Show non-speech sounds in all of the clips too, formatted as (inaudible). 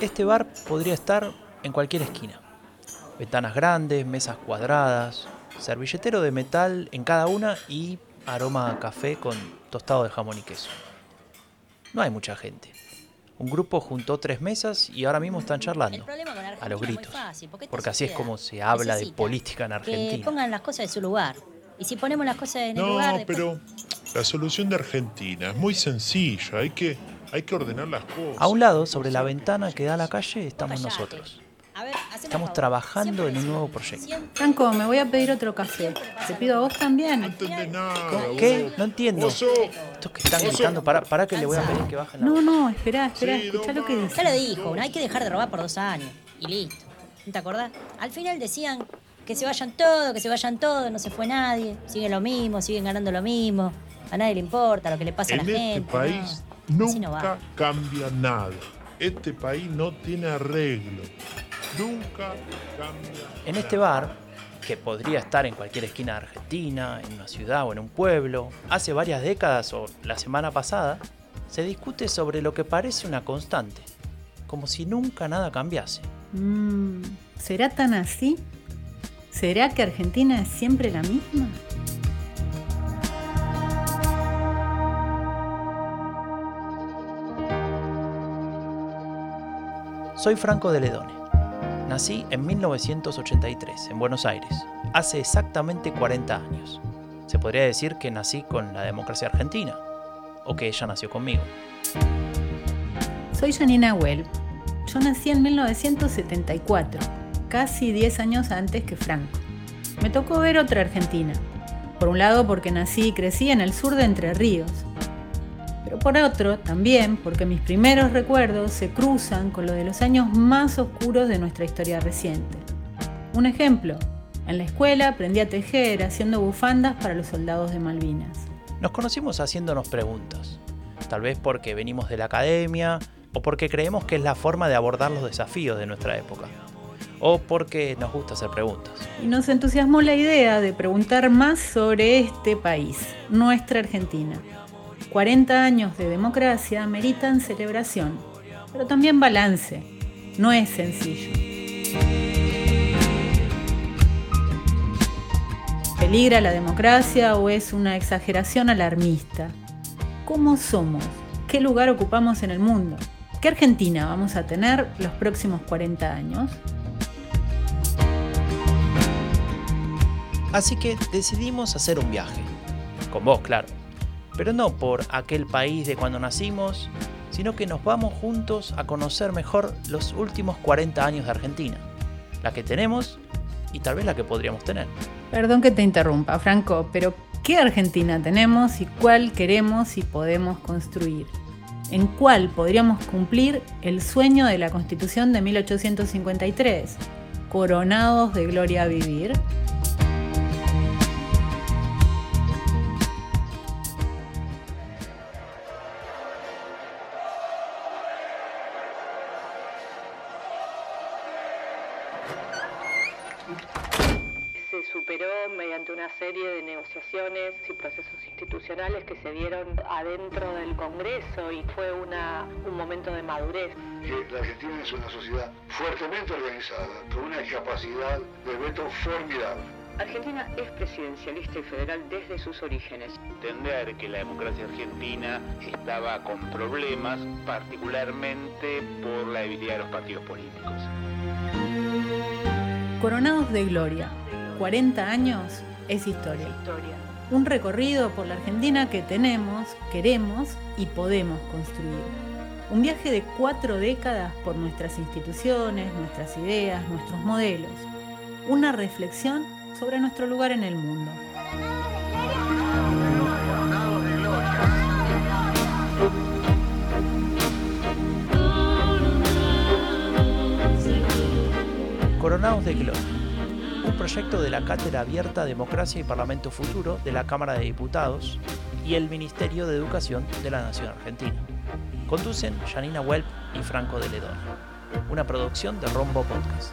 Este bar podría estar en cualquier esquina. Ventanas grandes, mesas cuadradas, servilletero de metal en cada una y aroma a café con tostado de jamón y queso. No hay mucha gente. Un grupo juntó tres mesas y ahora mismo están charlando. A los gritos. Porque así es como se habla de política en Argentina. Que pongan las cosas en su lugar. Y si ponemos las cosas en el No, lugar. después- pero la solución de Argentina es muy sencilla. Hay que, hay que ordenar las cosas. A un lado, sobre la ventana que da a la calle, estamos nosotros. A ver, haceme Estamos trabajando Siempre en un nuevo proyecto. Franco, me voy a pedir otro café. Te pido a vos No también. entendés nada. ¿Qué? No entiendo. Estos que están gritando, para, para que le voy a pedir que bajen la No, no, espera, espera, Sí, escucha no lo que dice. Ya lo dijo, no hay que dejar de robar por dos años. Y listo. ¿No te acordás? Al final decían que se vayan todos, que se vayan todos, no se fue nadie. Siguen lo mismo, siguen ganando lo mismo. A nadie le importa lo que le pasa En a la este gente. país no. Nunca cambia nada. Este país no tiene arreglo. Nunca cambia En este bar, que podría estar en cualquier esquina de Argentina, en una ciudad o en un pueblo, hace varias décadas o la semana pasada, se discute sobre lo que parece una constante, como si nunca nada cambiase. Mm, ¿Será tan así? ¿Será que Argentina es siempre la misma? Soy Franco de Ledone. Nací en 1983, en Buenos Aires, hace exactamente 40 años. Se podría decir que nací con la democracia argentina, o que ella nació conmigo. Soy Janina Well. Yo nací en 1974, casi 10 años antes que Franco. Me tocó ver otra Argentina. Por un lado porque nací y crecí en el sur de Entre Ríos. Por otro también porque mis primeros recuerdos se cruzan con los de los años más oscuros de nuestra historia reciente. Un ejemplo, en la escuela aprendí a tejer haciendo bufandas para los soldados de Malvinas. Nos conocimos haciéndonos preguntas, tal vez porque venimos de la academia o porque creemos que es la forma de abordar los desafíos de nuestra época, o porque nos gusta hacer preguntas. Y nos entusiasmó la idea de preguntar más sobre este país, nuestra Argentina. 40 años de democracia meritan celebración, pero también balance. No es sencillo. ¿Peligra la democracia o es una exageración alarmista? ¿Cómo somos? ¿Qué lugar ocupamos en el mundo? ¿Qué Argentina vamos a tener los próximos 40 años? Así que decidimos hacer un viaje, con vos, claro, pero no por aquel país de cuando nacimos, sino que nos vamos juntos a conocer mejor los últimos 40 años de Argentina, la que tenemos y tal vez la que podríamos tener. Perdón que te interrumpa, Franco, pero ¿qué Argentina tenemos y cuál queremos y podemos construir? ¿En cuál podríamos cumplir el sueño de la Constitución de 1853? Coronados de gloria a vivir. Que se dieron adentro del Congreso y fue una, un momento de madurez. que la Argentina es una sociedad fuertemente organizada, con una capacidad de veto formidable. Argentina es presidencialista y federal desde sus orígenes. entender que la democracia argentina estaba con problemas, particularmente por la debilidad de los partidos políticos. Coronados de gloria. 40 años es historia. Historia. Un recorrido por la Argentina que tenemos, queremos y podemos construir. Un viaje de cuatro décadas por nuestras instituciones, nuestras ideas, nuestros modelos. Una reflexión sobre nuestro lugar en el mundo. Coronados de Gloria, proyecto de la Cátedra Abierta Democracia y Parlamento Futuro de la Cámara de Diputados y el Ministerio de Educación de la Nación Argentina. Conducen Janina Welp y Franco de Ledón. Una producción de Rombo Podcast.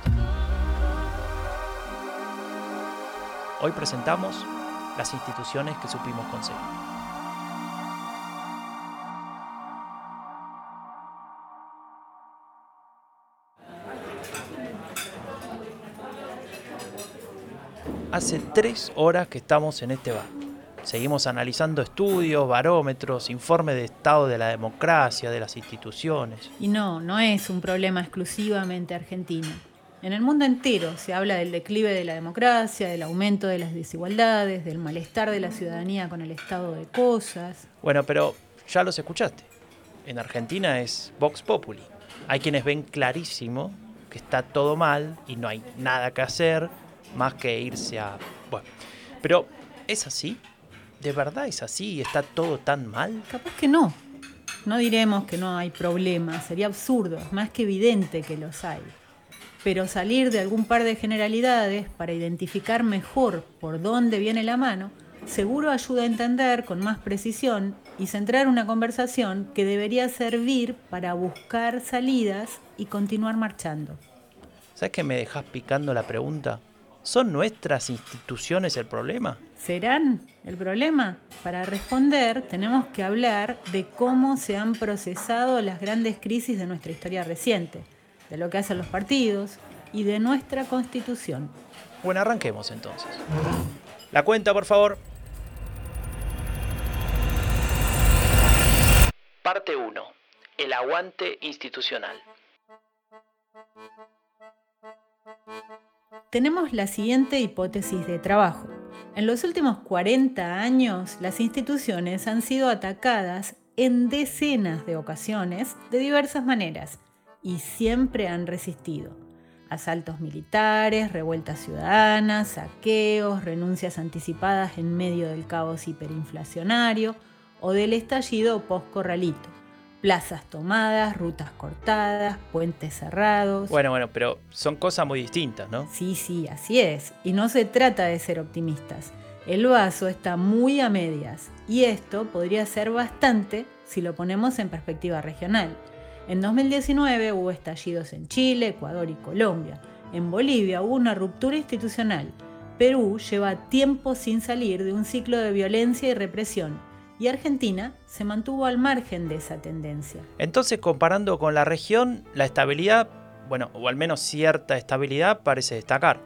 Hoy presentamos las instituciones que supimos conseguir. Hace tres horas que estamos en este bar. Seguimos analizando estudios, barómetros, informes de estado de la democracia, de las instituciones. Y no, no es un problema exclusivamente argentino. En el mundo entero se habla del declive de la democracia, del aumento de las desigualdades, del malestar de la ciudadanía con el estado de cosas. Bueno, pero ya los escuchaste. En Argentina es Vox Populi. Hay quienes ven clarísimo que está todo mal y no hay nada que hacer más que irse a... Bueno, pero ¿es así? ¿De verdad es así? ¿Está todo tan mal? Capaz que no. No diremos que no hay problemas, sería absurdo, es más que evidente que los hay. Pero salir de algún par de generalidades para identificar mejor por dónde viene la mano, seguro ayuda a entender con más precisión y centrar una conversación que debería servir para buscar salidas y continuar marchando. ¿Sabes que me dejas picando la pregunta? ¿Son nuestras instituciones el problema? ¿Serán el problema? Para responder tenemos que hablar de cómo se han procesado las grandes crisis de nuestra historia reciente, de lo que hacen los partidos y de nuestra constitución. Bueno, arranquemos entonces. La cuenta, por favor. Parte 1. El aguante institucional. Tenemos la siguiente hipótesis de trabajo. En los últimos 40 años, las instituciones han sido atacadas en decenas de ocasiones de diversas maneras y siempre han resistido. Asaltos militares, revueltas ciudadanas, saqueos, renuncias anticipadas en medio del caos hiperinflacionario o del estallido post-corralito plazas tomadas, rutas cortadas, puentes cerrados. Bueno, bueno, pero son cosas muy distintas, ¿no? Sí, sí, así es. Y no se trata de ser optimistas. El vaso está muy a medias y esto podría ser bastante si lo ponemos en perspectiva regional. En 2019 hubo estallidos en Chile, Ecuador y Colombia. En Bolivia hubo una ruptura institucional. Perú lleva tiempo sin salir de un ciclo de violencia y represión y Argentina se mantuvo al margen de esa tendencia. Entonces, comparando con la región, la estabilidad, bueno, o al menos cierta estabilidad parece destacar.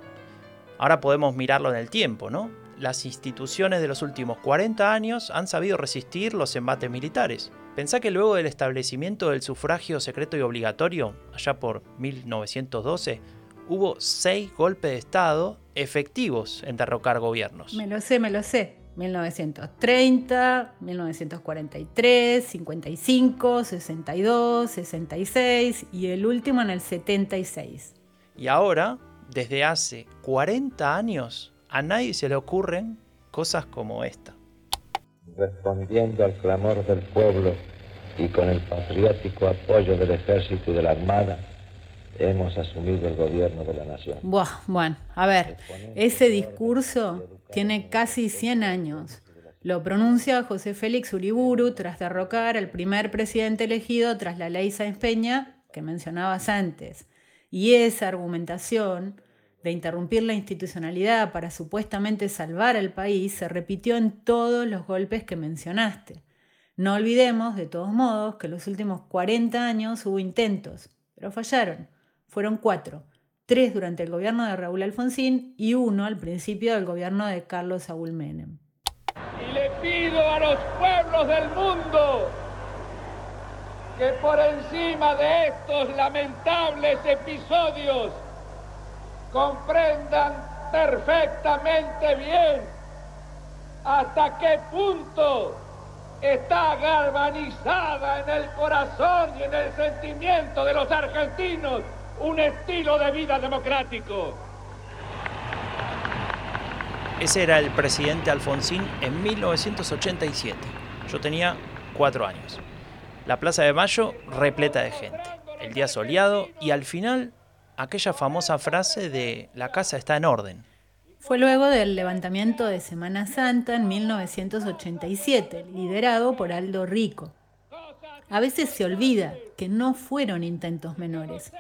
Ahora podemos mirarlo en el tiempo, ¿no? Las instituciones de los últimos 40 años han sabido resistir los embates militares. Pensá que luego del establecimiento del sufragio secreto y obligatorio, allá por 1912, hubo seis golpes de Estado efectivos en derrocar gobiernos. Me lo sé, me lo sé. 1930, 1943, 55, 62, 66 y el último en el 76. Y ahora, desde hace 40 años, a nadie se le ocurren cosas como esta. Respondiendo al clamor del pueblo y con el patriótico apoyo del ejército y de la armada, hemos asumido el gobierno de la nación. Buah, bueno, a ver, ese discurso tiene casi 100 años. Lo pronuncia José Félix Uriburu tras derrocar al primer presidente elegido tras la ley Sáenz Peña que mencionabas antes. Y esa argumentación de interrumpir la institucionalidad para supuestamente salvar al país se repitió en todos los golpes que mencionaste. No olvidemos, de todos modos, que en los últimos 40 años hubo intentos, pero fallaron. Fueron cuatro tres durante el gobierno de Raúl Alfonsín y uno al principio del gobierno de Carlos Saúl Menem. Y le pido a los pueblos del mundo que por encima de estos lamentables episodios comprendan perfectamente bien hasta qué punto está galvanizada en el corazón y en el sentimiento de los argentinos un estilo de vida democrático. Ese era el presidente Alfonsín en 1987. Yo tenía cuatro años. La Plaza de Mayo repleta de gente. El día soleado y al final aquella famosa frase de la casa está en orden. Fue luego del levantamiento de Semana Santa en 1987, liderado por Aldo Rico. A veces se olvida que no fueron intentos menores.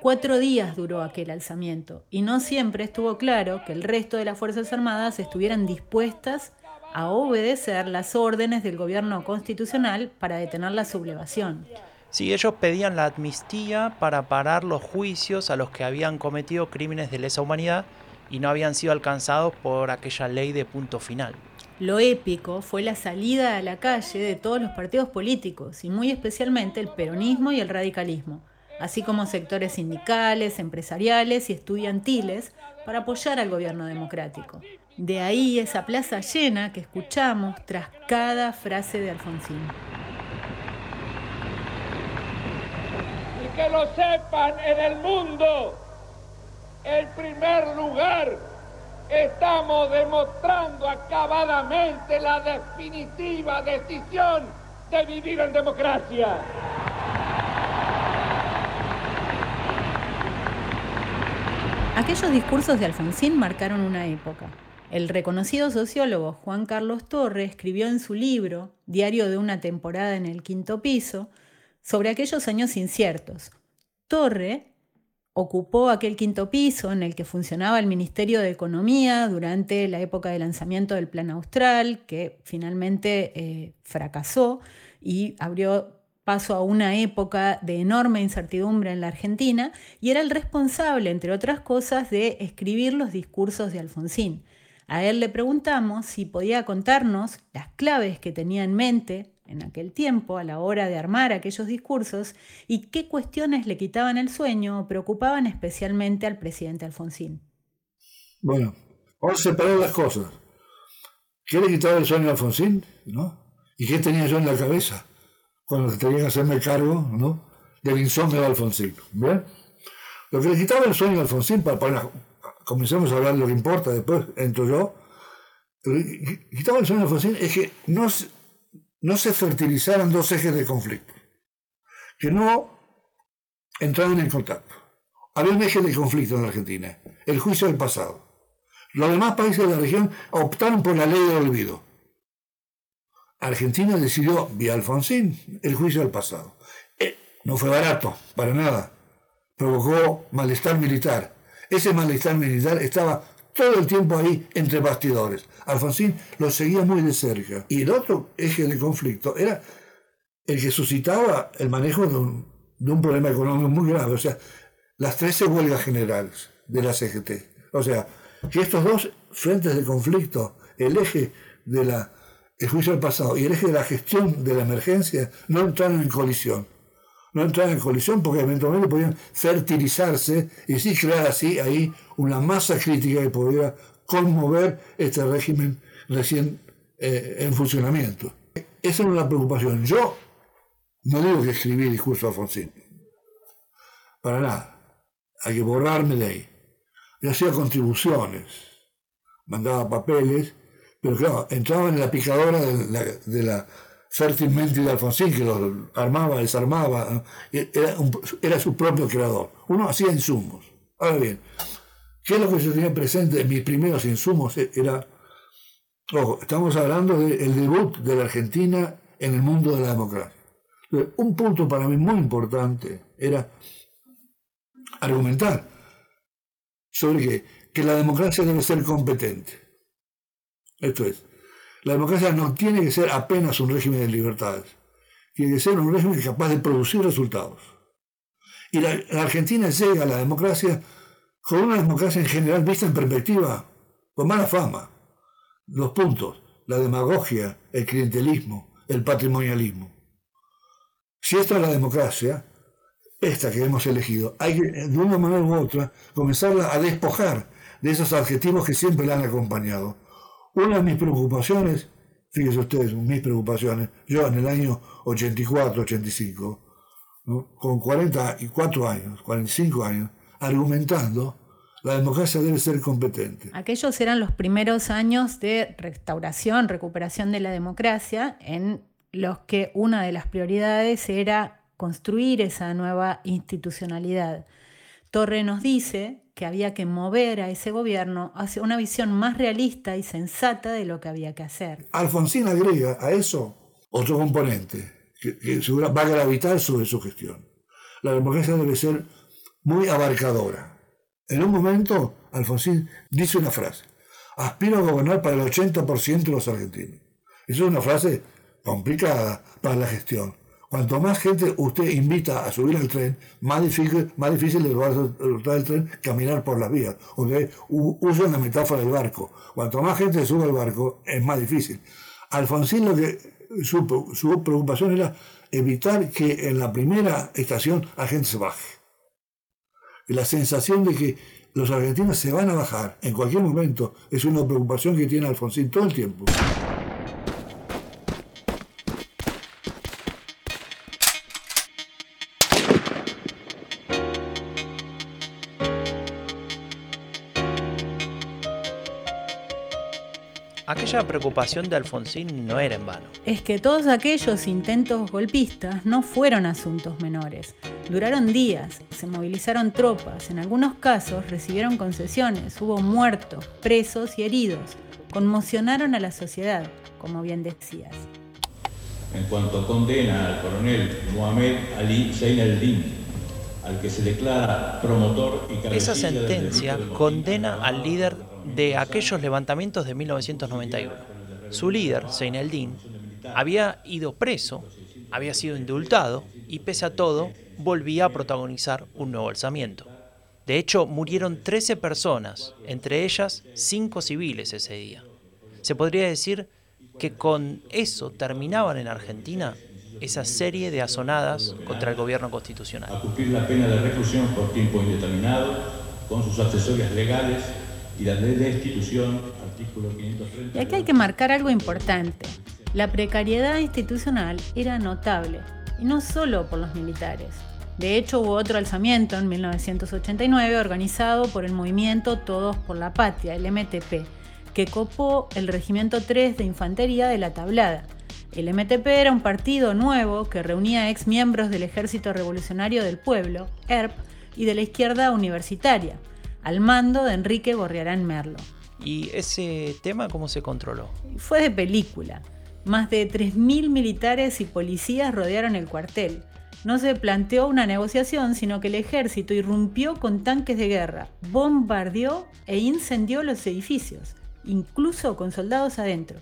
Cuatro días duró aquel alzamiento y no siempre estuvo claro que el resto de las Fuerzas Armadas estuvieran dispuestas a obedecer las órdenes del gobierno constitucional para detener la sublevación. Sí, ellos pedían la amnistía para parar los juicios a los que habían cometido crímenes de lesa humanidad y no habían sido alcanzados por aquella ley de punto final. Lo épico fue la salida a la calle de todos los partidos políticos y muy especialmente el peronismo y el radicalismo, así como sectores sindicales, empresariales y estudiantiles para apoyar al gobierno democrático. De ahí esa plaza llena que escuchamos tras cada frase de Alfonsín. Y que lo sepan en el mundo, el primer lugar estamos demostrando acabadamente la definitiva decisión de vivir en democracia. Aquellos discursos de Alfonsín marcaron una época. El reconocido sociólogo Juan Carlos Torre escribió en su libro, Diario de una temporada en el quinto piso, sobre aquellos años inciertos. Torre ocupó aquel quinto piso en el que funcionaba el Ministerio de Economía durante la época de lanzamiento del Plan Austral, que finalmente eh, fracasó y abrió paso a una época de enorme incertidumbre en la Argentina, y era el responsable, entre otras cosas, de escribir los discursos de Alfonsín. A él le preguntamos si podía contarnos las claves que tenía en mente en aquel tiempo a la hora de armar aquellos discursos y qué cuestiones le quitaban el sueño o preocupaban especialmente al presidente Alfonsín. Bueno, vamos a separar las cosas. ¿Qué le quitaba el sueño a Alfonsín? ¿No? ¿Y qué tenía yo en la cabeza cuando tenía que hacerme cargo ¿no? del insomnio de Alfonsín? ¿Bien? Lo que le quitaba el sueño a Alfonsín, para, para comencemos a hablar de lo que importa, después entro yo. Quitaba el sueño a Alfonsín es que no, no se fertilizaran dos ejes de conflicto, que no entraran en contacto. Había un eje de conflicto en Argentina, el juicio del pasado. Los demás países de la región optaron por la ley de olvido. Argentina decidió, vía Alfonsín, el juicio del pasado. Eh, no fue barato, para nada. Provocó malestar militar. Ese malestar militar estaba todo el tiempo ahí entre bastidores. Alfonsín lo seguía muy de cerca. Y el otro eje de conflicto era el que suscitaba el manejo de un, problema económico muy grave. O sea, las 13 huelgas generales de la CGT. O sea, que estos dos frentes de conflicto, el eje de la el juicio del pasado y el eje de la gestión de la emergencia, no entraron en colisión no entrar en colisión porque eventualmente podían fertilizarse y sí crear así ahí una masa crítica que pudiera conmover este régimen recién eh, en funcionamiento. Esa era una preocupación. Yo no digo que escribí discurso a Alfonsín, para nada. Hay que borrarme de ahí. Yo hacía contribuciones, mandaba papeles, pero claro, entraba en la picadora de la fértilmente de Alfonsín, que lo armaba, desarmaba, era, era su propio creador. Uno hacía insumos. Ahora bien, ¿qué es lo que se tenía presente en mis primeros insumos? E, era, ojo, estamos hablando del debut de la Argentina en el mundo de la democracia. Un punto para mí muy importante era argumentar sobre que, que la democracia debe ser competente. Esto es, la democracia no tiene que ser apenas un régimen de libertades, tiene que ser un régimen capaz de producir resultados. Y la, Argentina llega a la democracia con una democracia en general vista en perspectiva, con mala fama. Los puntos, la demagogia, el clientelismo, el patrimonialismo. Si esta es la democracia, esta que hemos elegido, hay que, de una manera u otra, comenzarla a despojar de esos adjetivos que siempre la han acompañado una de mis preocupaciones, fíjense ustedes, mis preocupaciones, yo en el año 84, 85, con 44 años, 45 años, argumentando la democracia debe ser competente. Aquellos eran los primeros años de restauración, recuperación de la democracia, en los que una de las prioridades era construir esa nueva institucionalidad. Torre nos dice que había que mover a ese gobierno hacia una visión más realista y sensata de lo que había que hacer. Alfonsín agrega a eso otro componente que, va a gravitar sobre su gestión. La democracia debe ser muy abarcadora. En un momento, Alfonsín dice una frase, aspiro a gobernar para el 80% de los argentinos. Esa es una frase complicada para la gestión. Cuanto más gente usted invita a subir al tren, más difícil, más difícil es resultar el tren caminar por las vías. Okay? Uso la metáfora del barco. Cuanto más gente sube al barco, es más difícil. Alfonsín lo que su, su preocupación era evitar que en la primera estación la gente se baje. La sensación de que los argentinos se van a bajar en cualquier momento es una preocupación que tiene Alfonsín todo el tiempo. Aquella preocupación de Alfonsín no era en vano. Es que todos aquellos intentos golpistas no fueron asuntos menores. Duraron días, se movilizaron tropas, en algunos casos recibieron concesiones, hubo muertos, presos y heridos. Conmocionaron a la sociedad, como bien decías. En cuanto condena al coronel Mohamed Ali Zein el-Din, al que se declara promotor y Esa sentencia condena al líder de aquellos levantamientos de 1991. Su líder, Zein el-Din, había ido preso, había sido indultado y pese a todo volvía a protagonizar un nuevo alzamiento. De hecho, murieron 13 personas, entre ellas 5 civiles ese día. Se podría decir que con eso terminaban en Argentina esa serie de azonadas contra el gobierno constitucional. A cumplir la pena de reclusión por tiempo indeterminado, con sus accesorias legales y la ley de institución, artículo 530. Y aquí hay que marcar algo importante. La precariedad institucional era notable, y no solo por los militares. De hecho, hubo otro alzamiento en 1989 organizado por el movimiento Todos por la Patria, el MTP, que copó el Regimiento 3 de Infantería de la Tablada. El MTP era un partido nuevo que reunía ex miembros del Ejército Revolucionario del Pueblo, ERP, y de la izquierda universitaria, al mando de Enrique Gorriarán Merlo. ¿Y ese tema cómo se controló? Fue de película. Más de 3.000 militares y policías rodearon el cuartel no se planteó una negociación, sino que el ejército irrumpió con tanques de guerra, bombardeó e incendió los edificios, incluso con soldados adentro.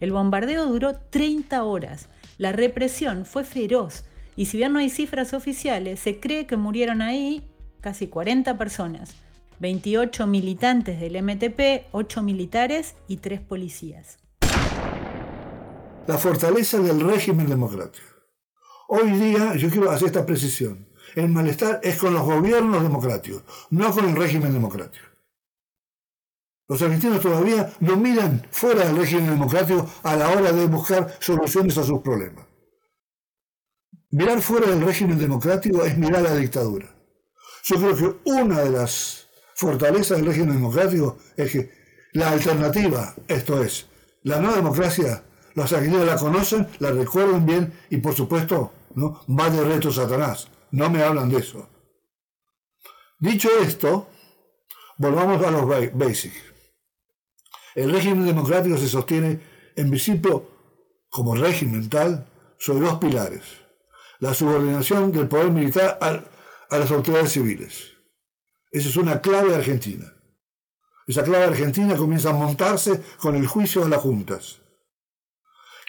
El bombardeo duró 30 horas. La represión fue feroz y si bien no hay cifras oficiales, se cree que murieron ahí casi 40 personas, 28 militantes del MTP, 8 militares y 3 policías. La fortaleza del régimen democrático. Hoy día, yo quiero hacer esta precisión, el malestar es con los gobiernos democráticos, no con el régimen democrático. Los argentinos todavía no miran fuera del régimen democrático a la hora de buscar soluciones a sus problemas. Mirar fuera del régimen democrático es mirar la dictadura. Yo creo que una de las fortalezas del régimen democrático es que la alternativa, esto es, la no democracia, los argentinos la conocen, la recuerdan bien y por supuesto ¿no? va de reto Satanás. No me hablan de eso. Dicho esto, volvamos a los basics. El régimen democrático se sostiene en principio como régimen tal sobre dos pilares. La subordinación del poder militar a las autoridades civiles. Esa es una clave argentina. Esa clave argentina comienza a montarse con el juicio de las juntas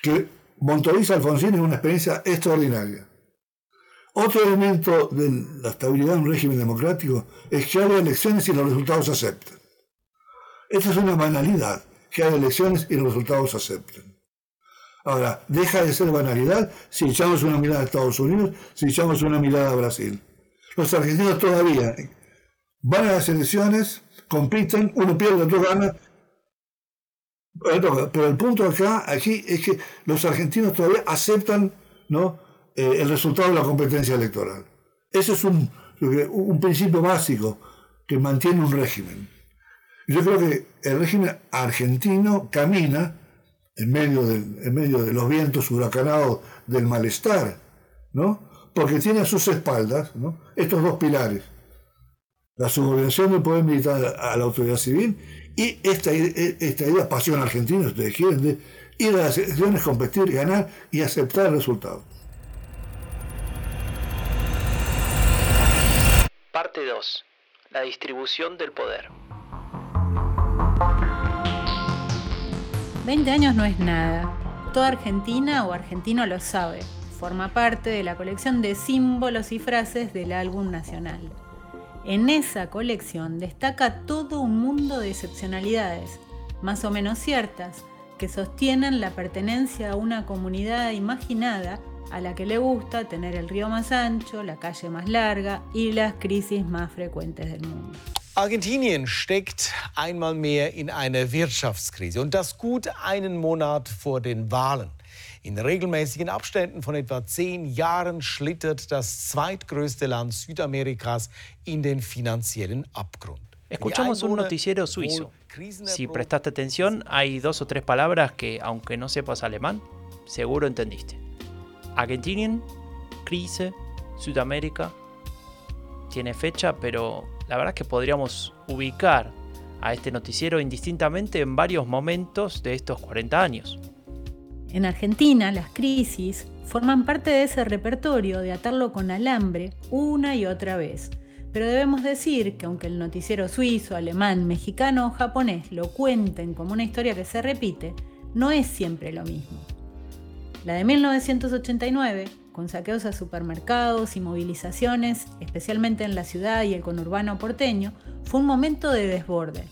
que Montoriza Alfonsín es una experiencia extraordinaria. Otro elemento de la estabilidad de un régimen democrático es que haya elecciones y los resultados se acepten. Esta es una banalidad, que haya elecciones y los resultados se acepten. Ahora, deja de ser banalidad si echamos una mirada a Estados Unidos, si echamos una mirada a Brasil. Los argentinos todavía van a las elecciones, compiten, uno pierde, otro gana, pero el punto acá, aquí, es que los argentinos todavía aceptan ¿no? Eh, el resultado de la competencia electoral. Ese es un, un principio básico que mantiene un régimen. Yo creo que el régimen argentino camina en medio, del, en medio de los vientos huracanados del malestar, ¿no? porque tiene a sus espaldas ¿no? estos dos pilares. La subordinación del poder militar a la autoridad civil y esta, esta idea, pasión argentina, ustedes quieren, de ir a las elecciones, competir, ganar y aceptar el resultado. Parte 2. La distribución del poder. 20 años no es nada. Toda Argentina o argentino lo sabe. forma parte de la colección de símbolos y frases del álbum nacional. En esa colección destaca todo un mundo de excepcionalidades, más o menos ciertas, que sostienen la pertenencia a una comunidad imaginada a la que le gusta tener el río más ancho, la calle más larga y las crisis más frecuentes del mundo. Argentinien steckt einmal mehr in einer Wirtschaftskrise und das gut einen Monat vor den Wahlen. In regelmäßigen Abständen von etwa zehn Jahren schlittert das zweitgrößte Land Südamerikas in den finanziellen Abgrund. Escuchamos un noticiero suizo. Si prestaste atención, hay dos o tres palabras que, aunque no sepas alemán, seguro entendiste. Argentinien, Krise, Sudamérica. Tiene fecha, pero la verdad es que podríamos ubicar a este noticiero indistintamente en varios momentos de estos 40 años. En Argentina, las crisis forman parte de ese repertorio de atarlo con alambre una y otra vez. Pero debemos decir que aunque el noticiero suizo, alemán, mexicano o japonés lo cuenten como una historia que se repite, no es siempre lo mismo. La de 1989, con saqueos a supermercados y movilizaciones, especialmente en la ciudad y el conurbano porteño, fue un momento de desborde.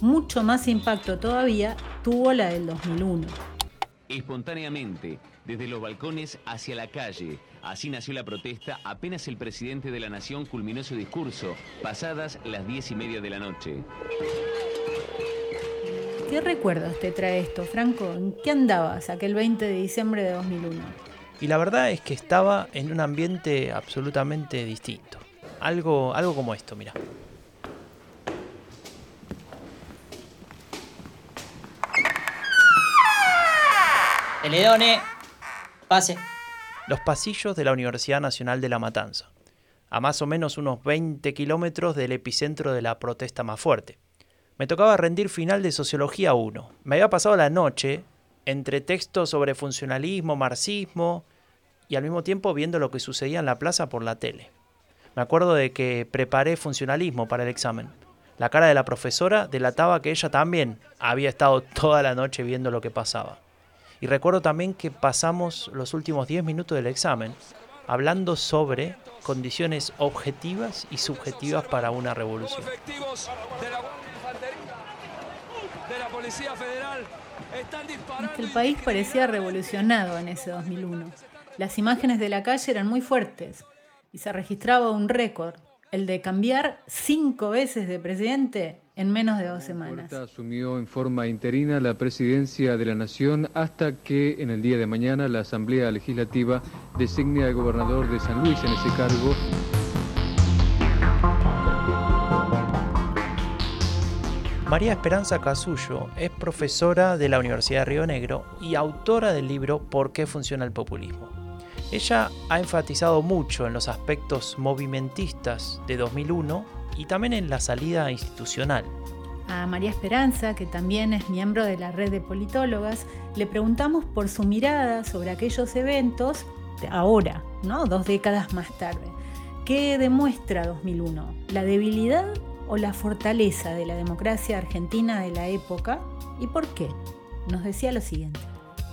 Mucho más impacto todavía tuvo la del 2001. Espontáneamente, desde los balcones hacia la calle. Así nació la protesta apenas el presidente de la nación culminó su discurso, pasadas las diez y media de la noche. ¿Qué recuerdos te trae esto, Franco? ¿En qué andabas aquel 20 de diciembre de 2001? Y la verdad es que estaba en un ambiente absolutamente distinto. Algo, algo como esto, mira. Teledone, pase. Los pasillos de la Universidad Nacional de La Matanza, a más o menos unos 20 kilómetros del epicentro de la protesta más fuerte. Me tocaba rendir final de Sociología 1. Me había pasado la noche entre textos sobre funcionalismo, marxismo y al mismo tiempo viendo lo que sucedía en la plaza por la tele. Me acuerdo de que preparé funcionalismo para el examen. La cara de la profesora delataba que ella también había estado (laughs) toda la noche viendo lo que pasaba. Y recuerdo también que pasamos los últimos 10 minutos del examen hablando sobre condiciones objetivas y subjetivas para una revolución. el país parecía revolucionado en ese 2001. Las imágenes de la calle eran muy fuertes y se registraba un récord, el de cambiar cinco veces de presidente en menos de dos semanas. asumió en forma interina la presidencia de la Nación hasta que en el día de mañana la Asamblea Legislativa designe al gobernador de San Luis en ese cargo. María Esperanza Casullo es profesora de la Universidad de Río Negro y autora del libro ¿Por qué funciona el populismo? Ella ha enfatizado mucho en los aspectos movimentistas de 2001 y también en la salida institucional. A María Esperanza, que también es miembro de la red de politólogas, le preguntamos por su mirada sobre aquellos eventos de ahora, ¿no? dos décadas más tarde. ¿Qué demuestra 2001? ¿La debilidad o la fortaleza de la democracia argentina de la época? ¿Y por qué? Nos decía lo siguiente.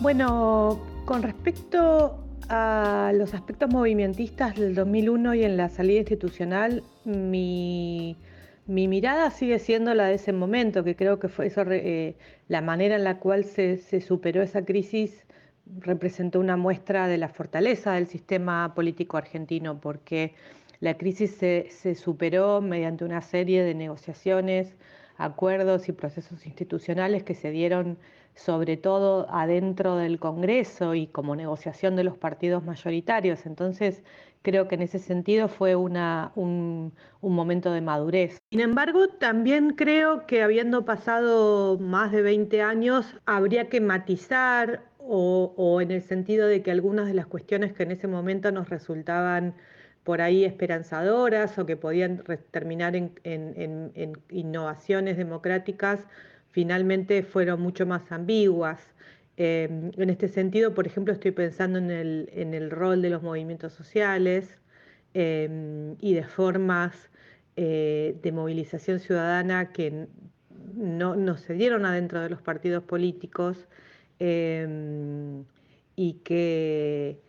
Bueno, con respecto a los aspectos movimentistas del 2001 y en la salida institucional, mi, mirada sigue siendo la de ese momento, que creo que fue eso, eh, la manera en la cual se, superó esa crisis representó una muestra de la fortaleza del sistema político argentino, porque la crisis se, se superó mediante una serie de negociaciones, acuerdos y procesos institucionales que se dieron sobre todo adentro del Congreso y como negociación de los partidos mayoritarios. Entonces, creo que en ese sentido fue una, un, momento de madurez. Sin embargo, también creo que habiendo pasado más de 20 años, habría que matizar o, en el sentido de que algunas de las cuestiones que en ese momento nos resultaban por ahí esperanzadoras o que podían terminar en innovaciones democráticas, finalmente fueron mucho más ambiguas. Em, en este sentido, por ejemplo, estoy pensando en el, rol de los movimientos sociales em, y de formas eh, de movilización ciudadana que no, se dieron adentro de los partidos políticos em, y que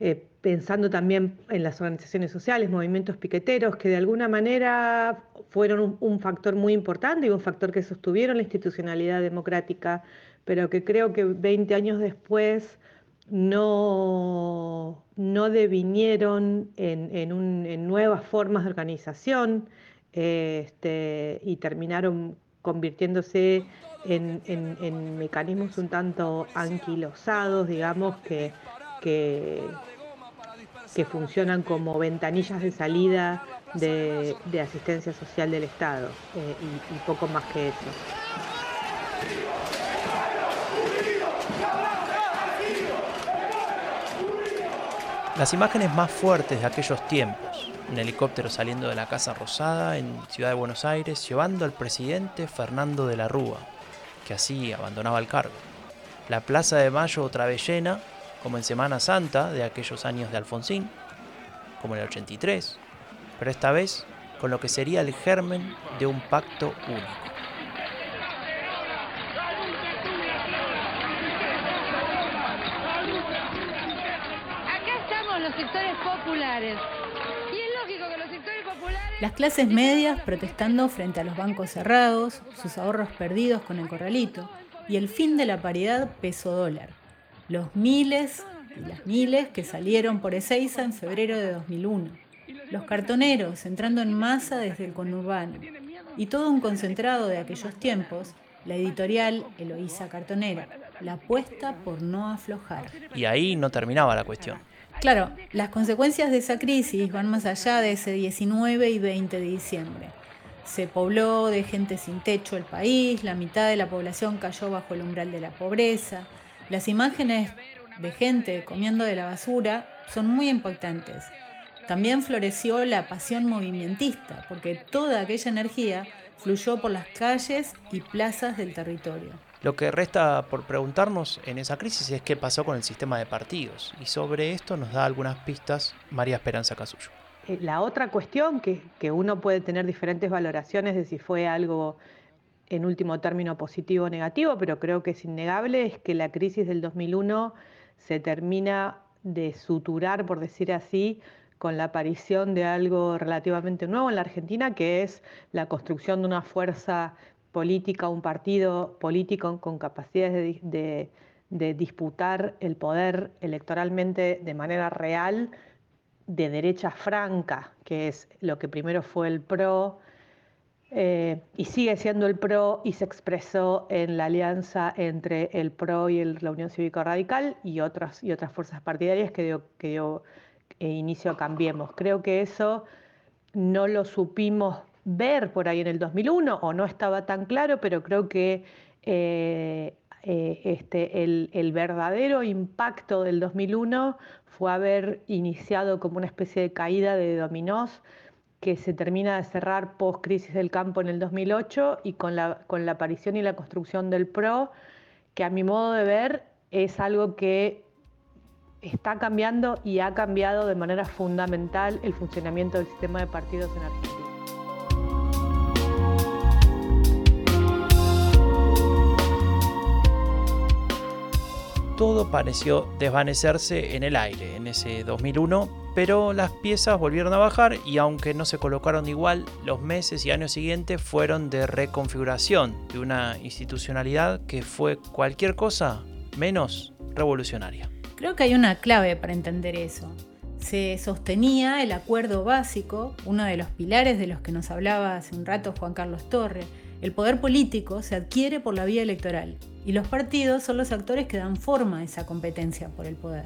eh, pensando también en las organizaciones sociales, movimientos piqueteros, que de alguna manera fueron un, factor muy importante y un factor que sostuvieron la institucionalidad democrática, pero que creo que 20 años después no, no devinieron en, nuevas formas de organización este, y terminaron convirtiéndose en, mecanismos un tanto anquilosados, digamos, que, que, funcionan como ventanillas de salida de, asistencia social del Estado eh, y, y poco más que eso. Las imágenes más fuertes de aquellos tiempos, un helicóptero saliendo de la Casa Rosada en Ciudad de Buenos Aires llevando al presidente Fernando de la Rúa, que así abandonaba el cargo. La Plaza de Mayo otra vez llena, como en Semana Santa de aquellos años de Alfonsín, como en el 83, pero esta vez con lo que sería el germen de un pacto único. Las clases medias protestando frente a los bancos cerrados, sus ahorros perdidos con el corralito y el fin de la paridad peso-dólar. Los miles y las miles que salieron por Ezeiza en febrero de 2001. Los cartoneros entrando en masa desde el conurbano. Y todo un concentrado de aquellos tiempos, la editorial Eloísa Cartonera, la apuesta por no aflojar. Y ahí no terminaba la cuestión. Claro, las consecuencias de esa crisis van más allá de ese 19 y 20 de diciembre. Se pobló de gente sin techo el país, la mitad de la población cayó bajo el umbral de la pobreza. Las imágenes de gente comiendo de la basura son muy impactantes. También floreció la pasión movimentista, porque toda aquella energía fluyó por las calles y plazas del territorio. Lo que resta por preguntarnos en esa crisis es qué pasó con el sistema de partidos. Y sobre esto nos da algunas pistas María Esperanza Casullo. Eh, la otra cuestión que, que uno puede tener diferentes valoraciones de si fue algo en último término positivo o negativo, pero creo que es innegable, es que la crisis del 2001 se termina de suturar, por decir así, con la aparición de algo relativamente nuevo en la Argentina, que es la construcción de una fuerza política, un partido político con capacidades de, disputar el poder electoralmente de manera real, de derecha franca, que es lo que primero fue el PRO, eh, y sigue siendo el PRO y se expresó en la alianza entre el PRO y la Unión Cívica Radical y otras, y otras fuerzas partidarias que dio, que dio eh, inicio a Cambiemos. Creo que eso no lo supimos ver por ahí en el 2001 o no estaba tan claro, pero creo que eh, este, el, verdadero impacto del 2001 fue haber iniciado como una especie de caída de dominós que se termina de cerrar post crisis del campo en el 2008 y con la, con la aparición y la construcción del PRO, que a mi modo de ver es algo que está cambiando y ha cambiado de manera fundamental el funcionamiento del sistema de partidos en Argentina. todo pareció desvanecerse en el aire en ese 2001, pero las piezas volvieron a bajar y aunque no se colocaron igual, los meses y años siguientes fueron de reconfiguración de una institucionalidad que fue cualquier cosa menos revolucionaria. Creo que hay una clave para entender eso. Se sostenía el acuerdo básico, uno de los pilares de los que nos hablaba hace un rato Juan Carlos Torre. El poder político se adquiere por la vía electoral y los partidos son los actores que dan forma a esa competencia por el poder.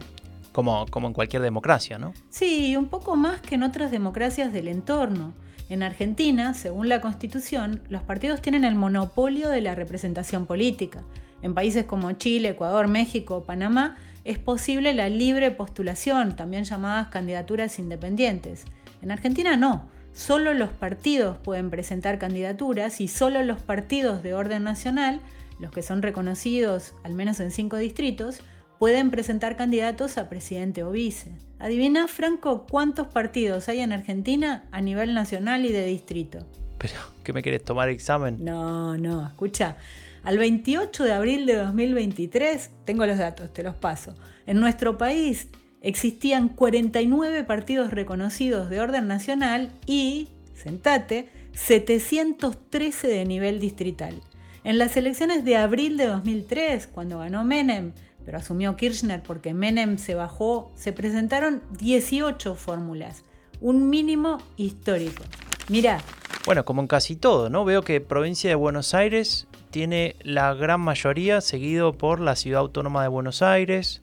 Como, como en cualquier democracia, ¿no? Sí, un poco más que en otras democracias del entorno. En Argentina, según la Constitución, los partidos tienen el monopolio de la representación política. En países como Chile, Ecuador, México o Panamá es posible la libre postulación, también llamadas candidaturas independientes. En Argentina no. Solo los partidos pueden presentar candidaturas y solo los partidos de orden nacional los que son reconocidos, al menos en cinco distritos, pueden presentar candidatos a presidente o vice. Adivina, Franco, cuántos partidos hay en Argentina a nivel nacional y de distrito. Pero, ¿qué me quieres tomar examen? No, no, escucha. Al 28 de abril de 2023, tengo los datos, te los paso. En nuestro país existían 49 partidos reconocidos de orden nacional y, sentate, 713 de nivel distrital. En las elecciones de abril de 2003, cuando ganó Menem, pero asumió Kirchner porque Menem se bajó, se presentaron 18 fórmulas, un mínimo histórico. Mirá. Bueno, como en casi todo, ¿no? Veo que provincia de Buenos Aires tiene la gran mayoría, seguido por la ciudad autónoma de Buenos Aires.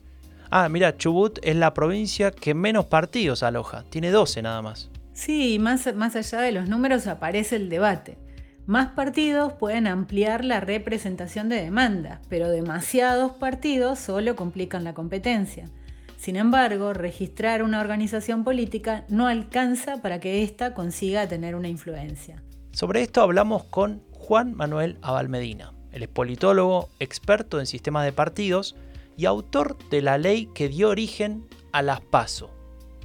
Ah, mira, Chubut es la provincia que menos partidos aloja, tiene 12 nada más. Sí, más, más allá de los números aparece el debate. Más partidos pueden ampliar la representación de demanda, pero demasiados partidos solo complican la competencia. Sin embargo, registrar una organización política no alcanza para que ésta consiga tener una influencia. Sobre esto hablamos con Juan Manuel Abalmedina. Él es politólogo, experto en sistemas de partidos y autor de la ley que dio origen a las PASO,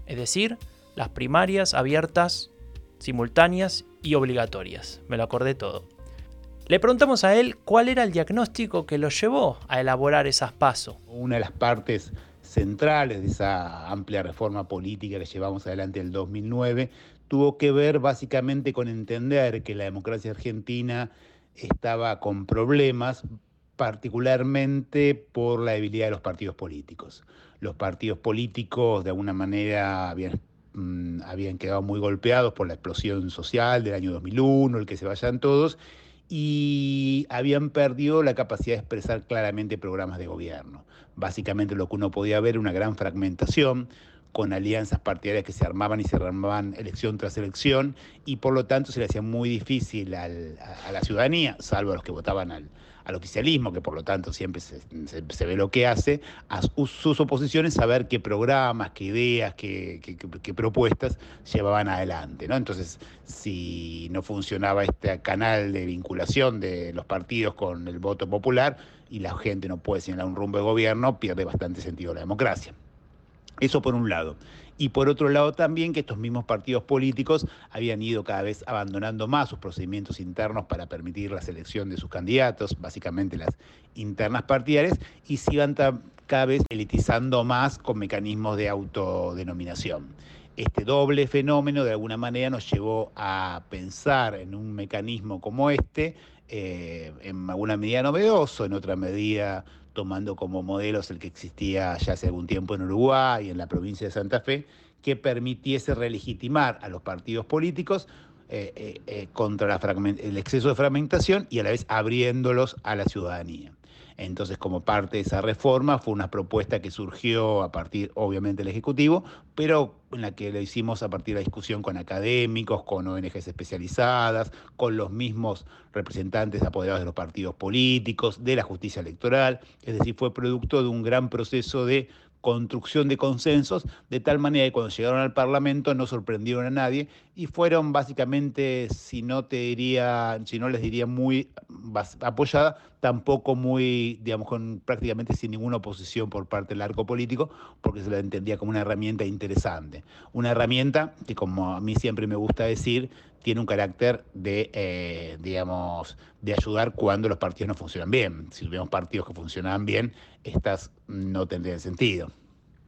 es decir, las primarias abiertas, simultáneas y obligatorias. Me lo acordé todo. Le preguntamos a él cuál era el diagnóstico que lo llevó a elaborar esas PASO. Una de las partes centrales de esa amplia reforma política que llevamos adelante en el 2009 tuvo que ver básicamente con entender que la democracia argentina estaba con problemas, particularmente por la debilidad de los partidos políticos. Los partidos políticos de alguna manera habían Mm, habían quedado muy golpeados por la explosión social del año 2001, el que se vayan todos, y habían perdido la capacidad de expresar claramente programas de gobierno. Básicamente lo que uno podía ver era una gran fragmentación con alianzas partidarias que se armaban y se armaban elección tras elección, y por lo tanto se le hacía muy difícil a la ciudadanía, salvo a los que votaban al, al oficialismo, que por lo tanto siempre se, ve lo que hace, a sus oposiciones saber qué programas, qué ideas, qué, qué, propuestas llevaban adelante. ¿no? Entonces, si no funcionaba este canal de vinculación de los partidos con el voto popular y la gente no puede señalar un rumbo de gobierno, pierde bastante sentido la democracia. Eso por un lado y por otro lado también que estos mismos partidos políticos habían ido cada vez abandonando más sus procedimientos internos para permitir la selección de sus candidatos, básicamente las internas partidarias, y se iban cada vez elitizando más con mecanismos de autodenominación. Este doble fenómeno de alguna manera nos llevó a pensar en un mecanismo como este, eh, en alguna medida novedoso, en otra medida tomando como modelos el que existía ya hace algún tiempo en Uruguay y en la provincia de Santa Fe, que permitiese relegitimar a los partidos políticos eh, eh, eh, contra el exceso de fragmentación y a la vez abriéndolos a la ciudadanía. Entonces, como parte de esa reforma, fue una propuesta que surgió a partir, obviamente, del Ejecutivo, pero en la que lo hicimos a partir de la discusión con académicos, con ONGs especializadas, con los mismos representantes apoderados de los partidos políticos, de la justicia electoral. Es decir, fue producto de un gran proceso de construcción de consensos, de tal manera que cuando llegaron al Parlamento no sorprendieron a nadie y fueron básicamente, si no te diría, si no les diría muy apoyada, tampoco muy, digamos, con prácticamente sin ninguna oposición por parte del arco político, porque se la entendía como una herramienta interesante. Una herramienta que, como a mí siempre me gusta decir, tiene un carácter de, eh, digamos, de ayudar cuando los partidos no funcionan bien. Si tuviéramos partidos que funcionaban bien, estas no tendrían sentido.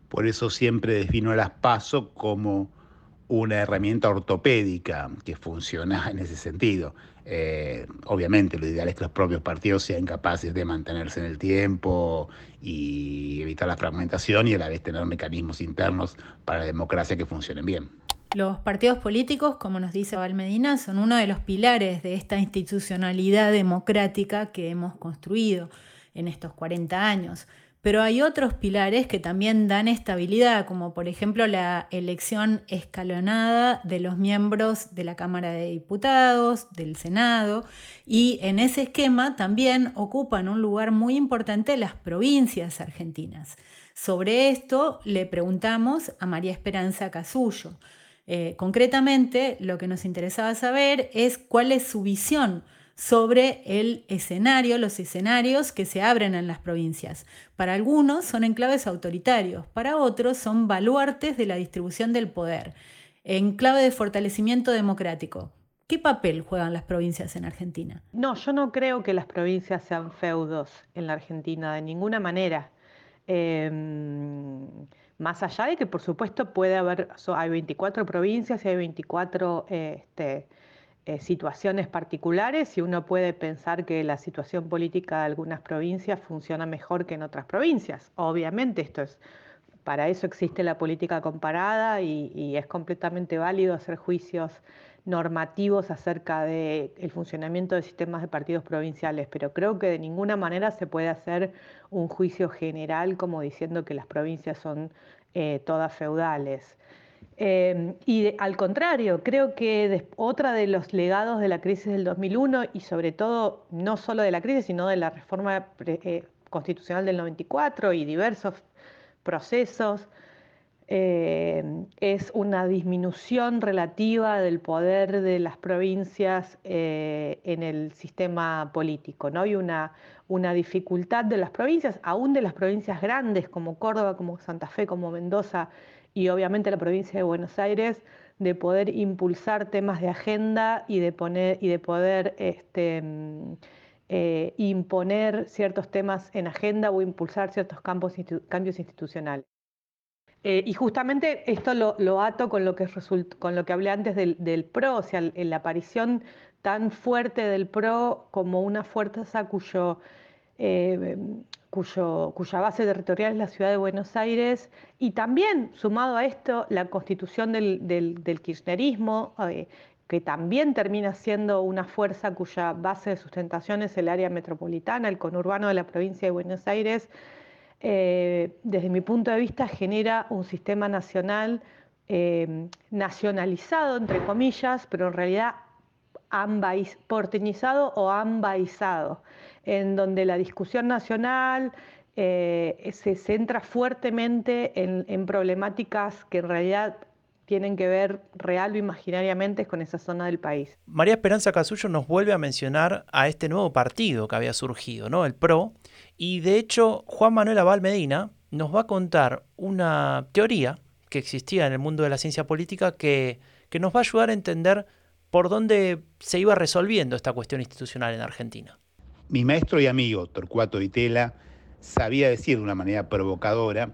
Por eso siempre defino las PASO como una herramienta ortopédica que funciona en ese sentido. Eh, obviamente lo ideal es que los propios partidos sean capaces de mantenerse en el tiempo y evitar la fragmentación y a la vez tener mecanismos internos para la democracia que funcionen bien. Los partidos políticos, como nos dice Valmedina, son uno de los pilares de esta institucionalidad democrática que hemos construido en estos 40 años. Pero hay otros pilares que también dan estabilidad, como por ejemplo la elección escalonada de los miembros de la Cámara de Diputados, del Senado, y en ese esquema también ocupan un lugar muy importante las provincias argentinas. Sobre esto le preguntamos a María Esperanza Casullo. Eh, concretamente, lo que nos interesaba saber es cuál es su visión sobre el escenario, los escenarios que se abren en las provincias. Para algunos son enclaves autoritarios, para otros son baluartes de la distribución del poder, enclave de fortalecimiento democrático. ¿Qué papel juegan las provincias en Argentina? No, yo no creo que las provincias sean feudos en la Argentina, de ninguna manera. Em, Más allá de que, por supuesto, puede haber, hay 24 provincias y hay 24 este, eh, situaciones particulares y uno puede pensar que la situación política de algunas provincias funciona mejor que en otras provincias. Obviamente esto es, para eso existe la política comparada y, es completamente válido hacer juicios normativos acerca del funcionamiento de sistemas de partidos provinciales, pero creo que de ninguna manera se puede hacer un juicio general como diciendo que las provincias son eh, todas feudales. Eh, y al contrario, creo que otra de los legados de la crisis del 2001 y sobre todo no solo de la crisis, sino de la reforma eh, constitucional del 94 y diversos procesos, es una disminución relativa del poder de las provincias en el sistema político, ¿no? Y una, una dificultad de las provincias, aún de las provincias grandes como Córdoba, como Santa Fe, como Mendoza, y obviamente la provincia de Buenos Aires de poder impulsar temas de agenda y de, poner, y de poder este, mm, eh, imponer ciertos temas en agenda o impulsar ciertos campos, cambios institucionales. Eh, y justamente esto lo, ato con lo, que con lo que hablé antes del, PRO, o sea, la aparición tan fuerte del PRO como una fuerza cuyo cuya base territorial es la ciudad de Buenos Aires, y también, sumado a esto, la constitución del, kirchnerismo, eh, que también termina siendo una fuerza cuya base de sustentación es el área metropolitana, el conurbano de la provincia de Buenos Aires, eh, desde mi punto de vista genera un sistema nacional eh, nacionalizado, entre comillas, pero en realidad porteñizado o ambaizado en donde la discusión nacional eh, se centra fuertemente en, problemáticas que en realidad tienen que ver real o imaginariamente con esa zona del país. María Esperanza Casullo nos vuelve a mencionar a este nuevo partido que había surgido, ¿no? El PRO, y de hecho Juan Manuel Abal Medina nos va a contar una teoría que existía en el mundo de la ciencia política que, que nos va a ayudar a entender por dónde se iba resolviendo esta cuestión institucional en Argentina. Mi maestro y amigo Torcuato Itela sabía decir de una manera provocadora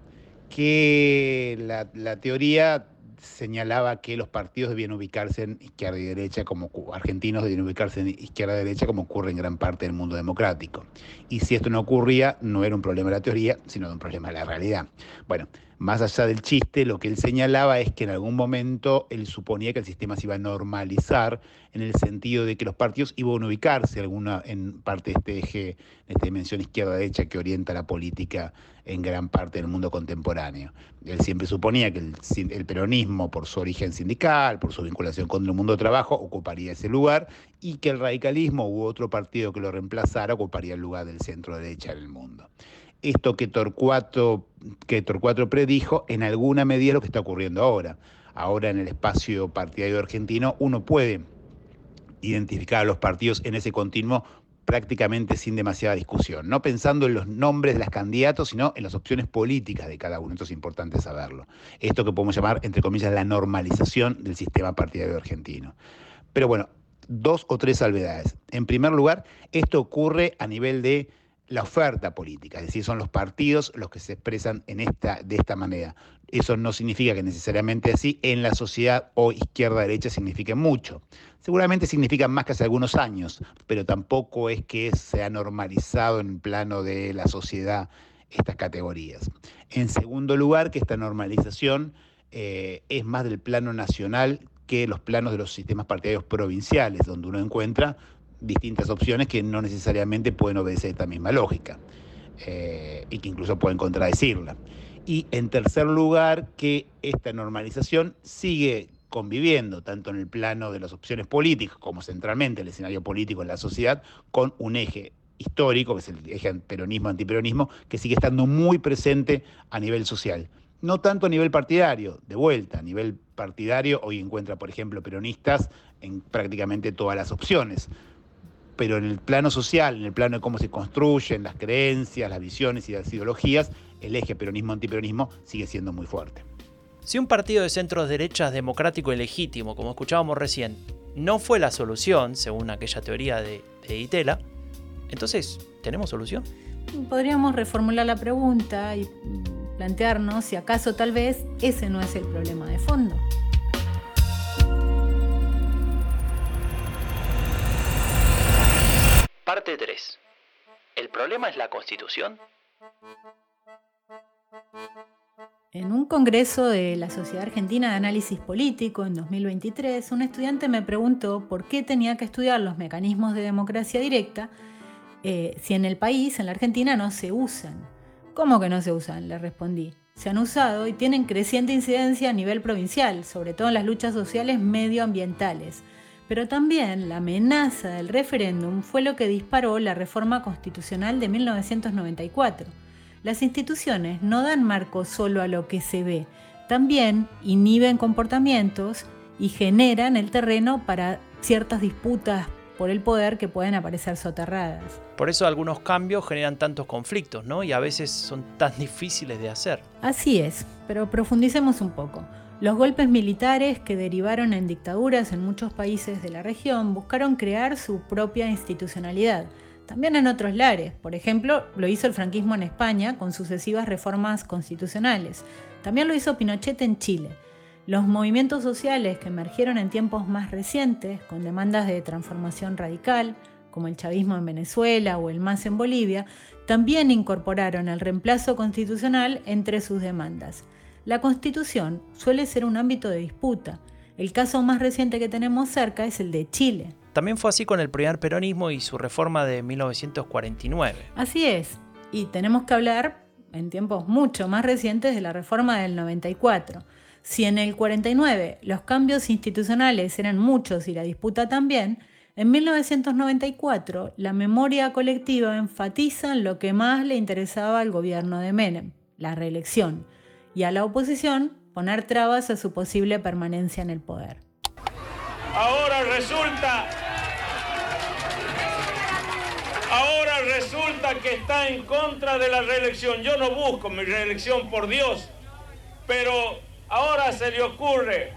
que la, teoría señalaba que los partidos debían ubicarse en izquierda y derecha, como argentinos debían ubicarse en izquierda y derecha, como ocurre en gran parte del mundo democrático. Y si esto no ocurría, no era un problema de la teoría, sino un problema de la realidad. Bueno, más allá del chiste, lo que él señalaba es que en algún momento él suponía que el sistema se iba a normalizar en el sentido de que los partidos iban a ubicarse alguna, en parte de este eje, de esta dimensión izquierda-derecha que orienta la política en gran parte del mundo contemporáneo. Él siempre suponía que el, peronismo, por su origen sindical, por su vinculación con el mundo del trabajo, ocuparía ese lugar y que el radicalismo u otro partido que lo reemplazara ocuparía el lugar del centro-derecha en el mundo esto que Torcuato, que Torcuato predijo, en alguna medida es lo que está ocurriendo ahora. Ahora en el espacio partidario argentino uno puede identificar a los partidos en ese continuo prácticamente sin demasiada discusión, no pensando en los nombres de los candidatos, sino en las opciones políticas de cada uno. Esto es importante saberlo. Esto que podemos llamar, entre comillas, la normalización del sistema partidario argentino. Pero bueno, dos o tres salvedades. En primer lugar, esto ocurre a nivel de la oferta política, es decir, son los partidos los que se expresan en esta, de esta manera. Eso no significa que necesariamente así en la sociedad o izquierda-derecha signifique mucho. Seguramente significan más que hace algunos años, pero tampoco es que se ha normalizado en el plano de la sociedad estas categorías. En segundo lugar, que esta normalización eh, es más del plano nacional que los planos de los sistemas partidarios provinciales, donde uno encuentra distintas opciones que no necesariamente pueden obedecer esta misma lógica eh, y que incluso pueden contradecirla. Y en tercer lugar, que esta normalización sigue conviviendo tanto en el plano de las opciones políticas como centralmente el escenario político en la sociedad con un eje histórico, que es el eje peronismo-antiperonismo, que sigue estando muy presente a nivel social. No tanto a nivel partidario, de vuelta, a nivel partidario hoy encuentra, por ejemplo, peronistas en prácticamente todas las opciones, pero en el plano social, en el plano de cómo se construyen las creencias, las visiones y las ideologías, el eje peronismo-antiperonismo sigue siendo muy fuerte. Si un partido de centro derecha democrático y legítimo, como escuchábamos recién, no fue la solución, según aquella teoría de, de Itela, entonces, ¿tenemos solución? Podríamos reformular la pregunta y plantearnos si acaso tal vez ese no es el problema de fondo. Parte 3. ¿El problema es la Constitución? En un congreso de la Sociedad Argentina de Análisis Político en 2023, un estudiante me preguntó por qué tenía que estudiar los mecanismos de democracia directa eh, si en el país, en la Argentina, no se usan. ¿Cómo que no se usan? Le respondí. Se han usado y tienen creciente incidencia a nivel provincial, sobre todo en las luchas sociales medioambientales. Pero también la amenaza del referéndum fue lo que disparó la reforma constitucional de 1994 las instituciones no dan marco solo a lo que se ve, también inhiben comportamientos y generan el terreno para ciertas disputas por el poder que pueden aparecer soterradas. Por eso algunos cambios generan tantos conflictos, ¿no? Y a veces son tan (laughs) difíciles de hacer. Así es, pero profundicemos un poco. Los golpes militares que derivaron en dictaduras en muchos países de la región buscaron crear su propia institucionalidad también en otros lares. Por ejemplo, lo hizo el franquismo en España con sucesivas reformas constitucionales. También lo hizo Pinochet en Chile. Los movimientos sociales que emergieron en tiempos más recientes, con demandas de transformación radical, como el chavismo en Venezuela o el MAS en Bolivia, también incorporaron el reemplazo constitucional entre sus demandas. La constitución suele ser un ámbito de disputa. El caso más reciente que tenemos cerca es el de Chile, también fue así con el primer peronismo y su reforma de 1949. Así es, y tenemos que hablar en tiempos mucho más recientes de la reforma del 94. Si en el 49 los cambios institucionales eran muchos y la disputa también, en 1994 la memoria colectiva enfatiza en lo que más le interesaba al gobierno de Menem, la reelección, y a la oposición poner trabas a su posible permanencia en el poder. Ahora resulta Ahora resulta que está en contra de la reelección. Yo no busco mi reelección por Dios, pero ahora se le ocurre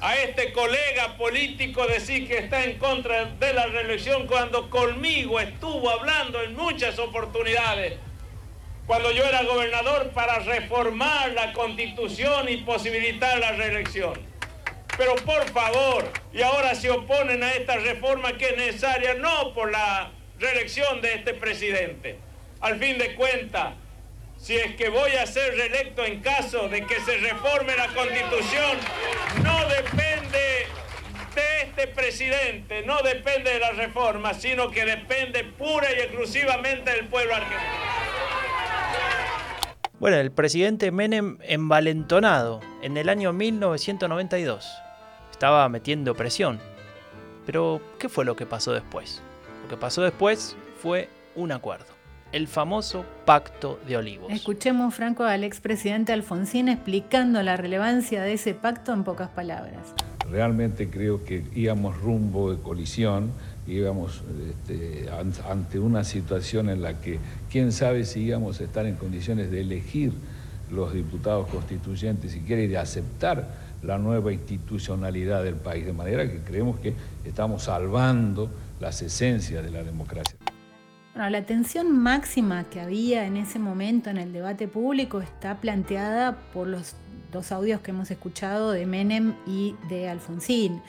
a este colega político decir que está en contra de la reelección cuando conmigo estuvo hablando en muchas oportunidades, cuando yo era gobernador para reformar la constitución y posibilitar la reelección. Pero por favor, y ahora se oponen a esta reforma que es necesaria no por la reelección de este presidente. Al fin de cuentas, si es que voy a ser reelecto en caso de que se reforme la constitución, no depende de este presidente, no depende de la reforma, sino que depende pura y exclusivamente del pueblo argentino. Bueno, el presidente Menem envalentonado en el año 1992 estaba metiendo presión. Pero, ¿qué fue lo que pasó después? Lo que pasó después fue un acuerdo, el famoso Pacto de Olivos. Escuchemos, Franco, al expresidente Alfonsín explicando la relevancia de ese pacto en pocas palabras. Realmente creo que íbamos rumbo de colisión, íbamos este, ante una situación en la que quién sabe si íbamos a estar en condiciones de elegir los diputados constituyentes y quiere de aceptar la nueva institucionalidad del país, de manera que creemos que estamos salvando las esencias de la democracia. Bueno, la tensión máxima que había en ese momento en el debate público está planteada por los dos audios que hemos escuchado de Menem y de Alfonsín.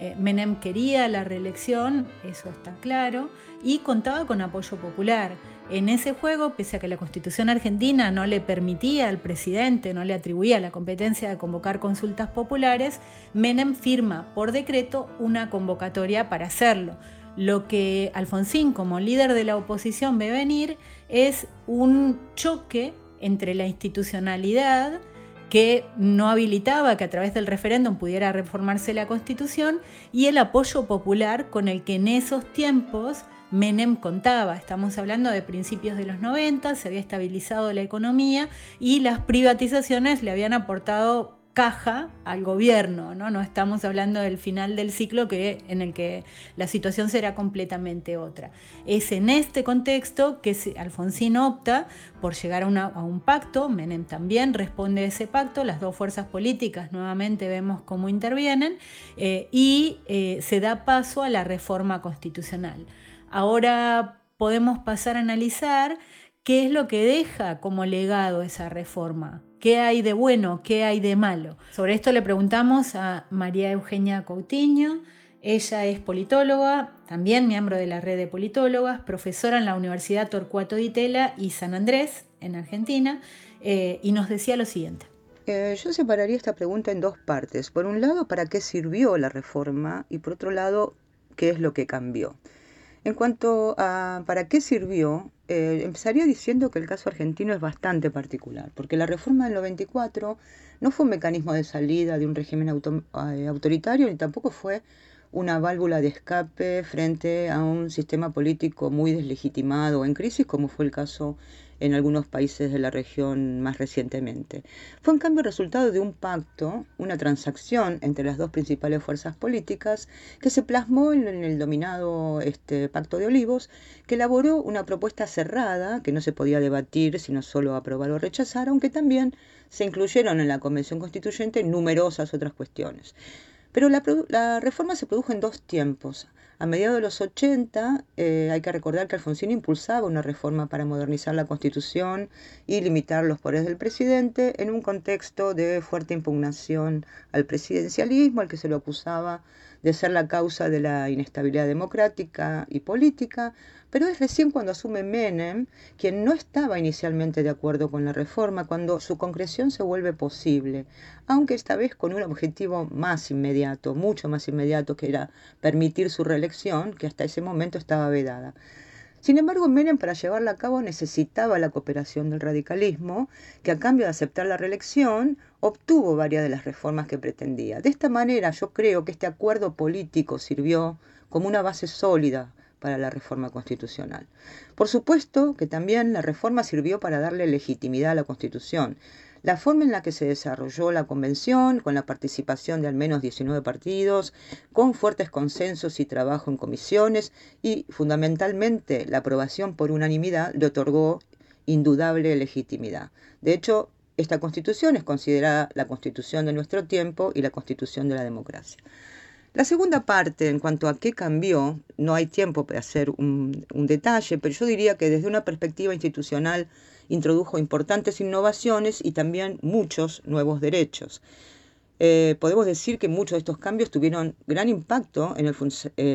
Eh, Menem quería la reelección, eso está claro, y contaba con apoyo popular. En ese juego, pese a que la constitución argentina no le permitía al presidente, no le atribuía la competencia de convocar consultas populares, Menem firma por decreto una convocatoria para hacerlo. Lo que Alfonsín como líder de la oposición ve venir es un choque entre la institucionalidad que no habilitaba que a través del referéndum pudiera reformarse la constitución y el apoyo popular con el que en esos tiempos Menem contaba. Estamos hablando de principios de los 90, se había estabilizado la economía y las privatizaciones le habían aportado caja al gobierno, ¿no? No estamos hablando del final del ciclo que, en el que la situación será completamente otra. Es en este contexto que Alfonsín opta por llegar a, un pacto, Menem también responde a ese pacto, las dos fuerzas políticas nuevamente vemos cómo intervienen eh, y eh, se da paso a la reforma constitucional. Ahora podemos pasar a analizar ¿Qué es lo que deja como legado esa reforma? ¿Qué hay de bueno? ¿Qué hay de malo? Sobre esto le preguntamos a María Eugenia Coutinho. Ella es politóloga, también miembro de la red de politólogas, profesora en la Universidad Torcuato Di Tella y San Andrés, en Argentina, eh, y nos decía lo siguiente. Eh, yo separaría esta pregunta en dos partes. Por un lado, ¿para qué sirvió la reforma? Y por otro lado, ¿qué es lo que cambió? En cuanto a para qué sirvió, eh, empezaría diciendo que el caso argentino es bastante particular, porque la reforma del 94 no fue un mecanismo de salida de un régimen eh, autoritario ni tampoco fue una válvula de escape frente a un sistema político muy deslegitimado en crisis, como fue el caso en algunos países de la región más recientemente. Fue en cambio resultado de un pacto, una transacción entre las dos principales fuerzas políticas que se plasmó en el dominado este, Pacto de Olivos, que elaboró una propuesta cerrada que no se podía debatir sino solo aprobar o rechazar, aunque también se incluyeron en la Convención Constituyente numerosas otras cuestiones. Pero la, la reforma se produjo en dos tiempos. A mediados de los 80 eh, hay que recordar que Alfonsín impulsaba una reforma para modernizar la Constitución y limitar los poderes del presidente en un contexto de fuerte impugnación al presidencialismo, al que se lo acusaba de ser la causa de la inestabilidad democrática y política, pero es recién cuando asume Menem, quien no estaba inicialmente de acuerdo con la reforma, cuando su concreción se vuelve posible, aunque esta vez con un objetivo más inmediato, mucho más inmediato, que era permitir su reelección, que hasta ese momento estaba vedada. Sin embargo, Menem para llevarla a cabo necesitaba la cooperación del radicalismo, que a cambio de aceptar la reelección obtuvo varias de las reformas que pretendía. De esta manera yo creo que este acuerdo político sirvió como una base sólida para la reforma constitucional. Por supuesto que también la reforma sirvió para darle legitimidad a la Constitución la forma en la que se desarrolló la convención, con la participación de al menos 19 partidos, con fuertes consensos y trabajo en comisiones y fundamentalmente la aprobación por unanimidad le otorgó indudable legitimidad. De hecho, esta constitución es considerada la constitución de nuestro tiempo y la constitución de la democracia. La segunda parte, en cuanto a qué cambió, no hay tiempo para hacer un, detalle, pero yo diría que desde una perspectiva institucional introdujo importantes innovaciones y también muchos nuevos derechos. Eh, podemos decir que muchos de estos cambios tuvieron gran impacto en el,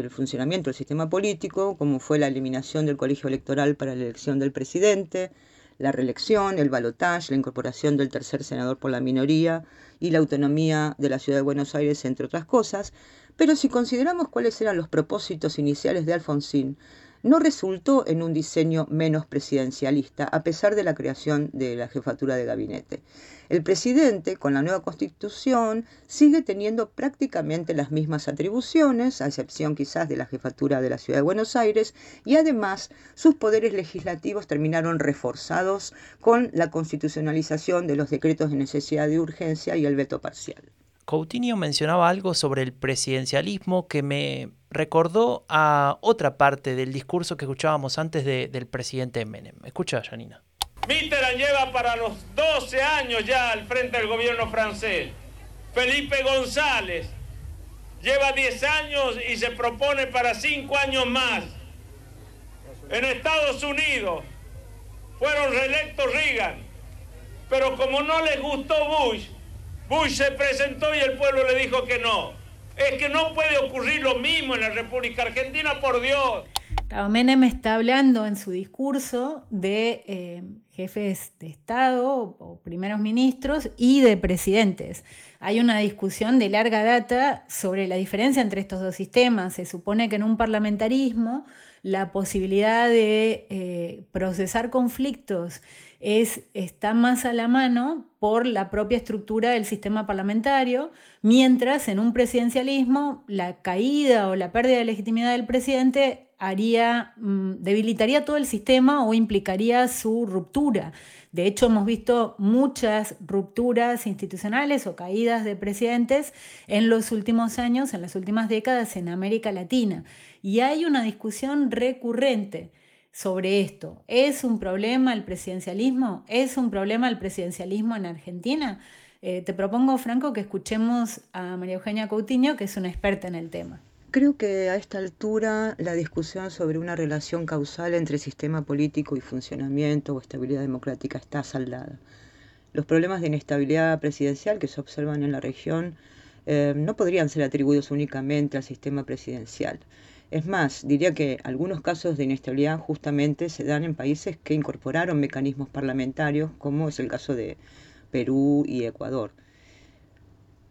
funcionamiento del sistema político, como fue la eliminación del colegio electoral para la elección del presidente, la reelección, el balotaje, la incorporación del tercer senador por la minoría y la autonomía de la ciudad de Buenos Aires, entre otras cosas. Pero si consideramos cuáles eran los propósitos iniciales de Alfonsín, no resultó en un diseño menos presidencialista, a pesar de la creación de la jefatura de gabinete. El presidente, con la nueva constitución, sigue teniendo prácticamente las mismas atribuciones, a excepción quizás de la jefatura de la Ciudad de Buenos Aires, y además sus poderes legislativos terminaron reforzados con la constitucionalización de los decretos de necesidad de urgencia y el veto parcial. Coutinho mencionaba algo sobre el presidencialismo que me recordó a otra parte del discurso que escuchábamos antes del presidente Menem. Escucha, Janina. Mitterrand lleva para los 12 años ya al frente del gobierno francés. Felipe González lleva 10 años y se propone para 5 años más. En Estados Unidos fueron reelectos Reagan, pero como no les gustó Bush, Bush se presentó y el pueblo le dijo que no. Es que no puede ocurrir lo mismo en la República Argentina, por Dios. Menem está hablando en su discurso de eh, jefes de Estado o primeros ministros y de presidentes. Hay una discusión de larga data sobre la diferencia entre estos dos sistemas. Se supone que en un parlamentarismo la posibilidad de eh, procesar conflictos es, está más a la mano por la propia estructura del sistema parlamentario, mientras en un presidencialismo la caída o la pérdida de legitimidad del presidente mm, debilitaría todo el sistema o implicaría su ruptura. De hecho, hemos visto muchas rupturas institucionales o caídas de presidentes en los últimos años, en las últimas décadas en América Latina. Y hay una discusión recurrente sobre esto. ¿Es un problema el presidencialismo? ¿Es un problema el presidencialismo en Argentina? Eh, te propongo, Franco, que escuchemos a María Eugenia Coutinho, que es una experta en el tema. Creo que a esta altura la discusión sobre una relación causal entre sistema político y funcionamiento o estabilidad democrática está saldada. Los problemas de inestabilidad presidencial que se observan en la región eh, no podrían ser atribuidos únicamente al sistema presidencial. Es más, diría que algunos casos de inestabilidad justamente se dan en países que incorporaron mecanismos parlamentarios, como es el caso de Perú y Ecuador.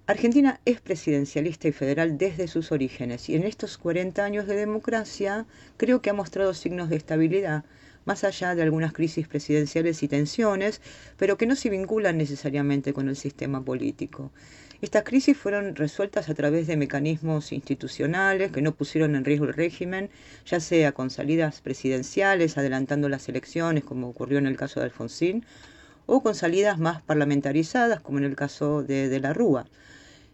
Argentina es presidencialista y federal desde sus orígenes y en estos 40 años de democracia creo que ha mostrado signos de estabilidad, más allá de algunas crisis presidenciales y tensiones, pero que no se vinculan necesariamente con el sistema político. Estas crisis fueron resueltas a través de mecanismos institucionales que no pusieron en riesgo el régimen, ya sea con salidas presidenciales, adelantando las elecciones, como ocurrió en el caso de Alfonsín, o con salidas más parlamentarizadas, como en el caso de, de la Rúa.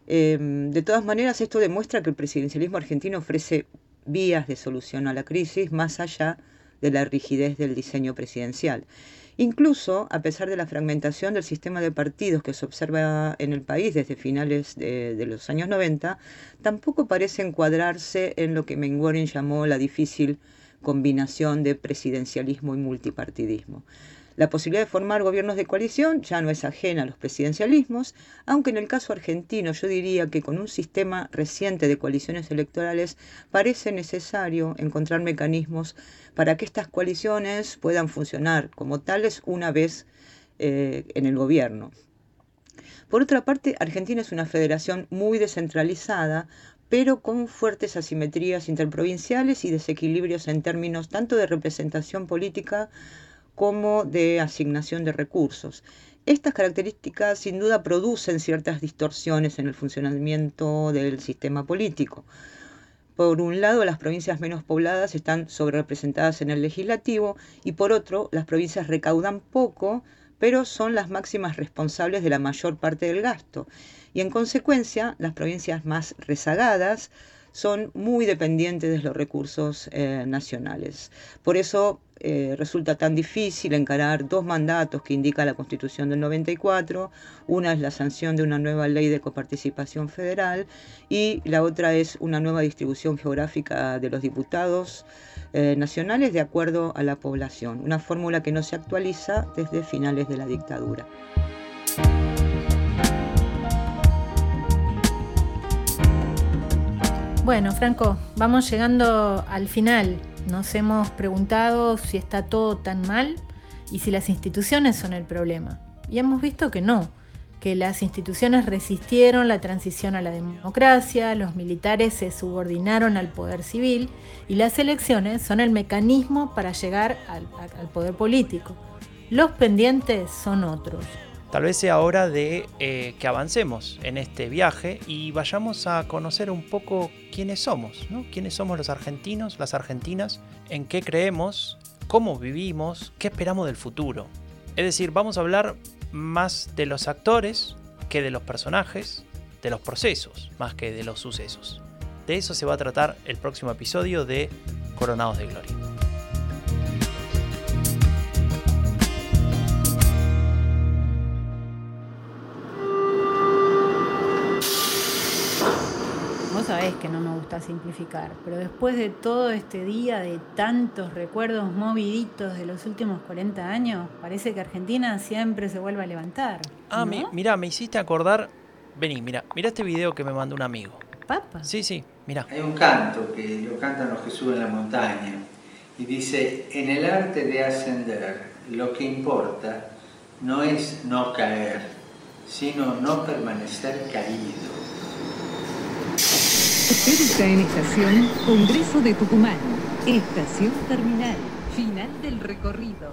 Em, de todas maneras, esto demuestra que el presidencialismo argentino ofrece vías de solución a la crisis más allá de la rigidez del diseño presidencial. Incluso, a pesar de la fragmentación del sistema de partidos que se observa en el país desde finales de, los años 90, tampoco parece encuadrarse en lo que Mengoren llamó la difícil combinación de presidencialismo y multipartidismo. La posibilidad de formar gobiernos de coalición ya no es ajena a los presidencialismos, aunque en el caso argentino yo diría que con un sistema reciente de coaliciones electorales parece necesario encontrar mecanismos para que estas coaliciones puedan funcionar como tales una vez eh, en el gobierno. Por otra parte, Argentina es una federación muy descentralizada, pero con fuertes asimetrías interprovinciales y desequilibrios en términos tanto de representación política como de asignación de recursos. Estas características sin duda producen ciertas distorsiones en el funcionamiento del sistema político. Por un lado, las provincias menos pobladas están sobrerepresentadas en el legislativo y por otro, las provincias recaudan poco, pero son las máximas responsables de la mayor parte del gasto. Y en consecuencia, las provincias más rezagadas son muy dependientes de los recursos eh, nacionales. Por eso eh, resulta tan difícil encarar dos mandatos que indica la Constitución del 94. Una es la sanción de una nueva ley de coparticipación federal y la otra es una nueva distribución geográfica de los diputados eh, nacionales de acuerdo a la población, una fórmula que no se actualiza desde finales de la dictadura. Bueno, Franco, vamos llegando al final. Nos hemos preguntado si está todo tan mal y si las instituciones son el problema. Y hemos visto que no, que las instituciones resistieron la transición a la democracia, los militares se subordinaron al poder civil y las elecciones son el mecanismo para llegar al, poder político. Los pendientes son otros. Tal vez sea hora de eh, que avancemos en este viaje y vayamos a conocer un poco quiénes somos, ¿no? quiénes somos los argentinos, las argentinas, en qué creemos, cómo vivimos, qué esperamos del futuro. Es decir, vamos a hablar más de los actores que de los personajes, de los procesos, más que de los sucesos. De eso se va a tratar el próximo episodio de Coronados de Gloria. Gusta simplificar, pero después de todo este día de tantos recuerdos moviditos de los últimos 40 años, parece que Argentina siempre se vuelve a levantar. Ah, mira, me hiciste acordar. Vení, mira, mira este video que me mandó un amigo. ¿Papa? Sí, sí, mira. Hay un canto que lo cantan los que suben la montaña y dice: En el arte de ascender, lo que importa no es no caer, sino no permanecer caído. Está en estación Congreso de Tucumán. Estación terminal. Final del recorrido.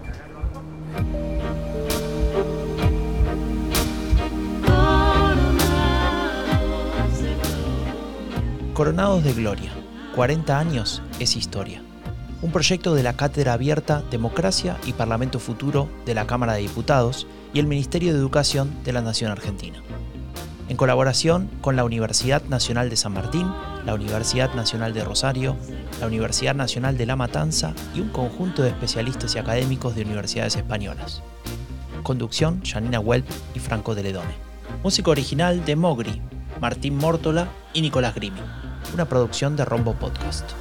Coronados de Gloria. 40 años es historia. Un proyecto de la Cátedra Abierta Democracia y Parlamento Futuro de la Cámara de Diputados y el Ministerio de Educación de la Nación Argentina en colaboración con la Universidad Nacional de San Martín, la Universidad Nacional de Rosario, la Universidad Nacional de La Matanza y un conjunto de especialistas y académicos de universidades españolas. Conducción, Janina Welp y Franco de Ledone. Música original de Mogri, Martín Mórtola y Nicolás Grimi. una producción de Rombo Podcast.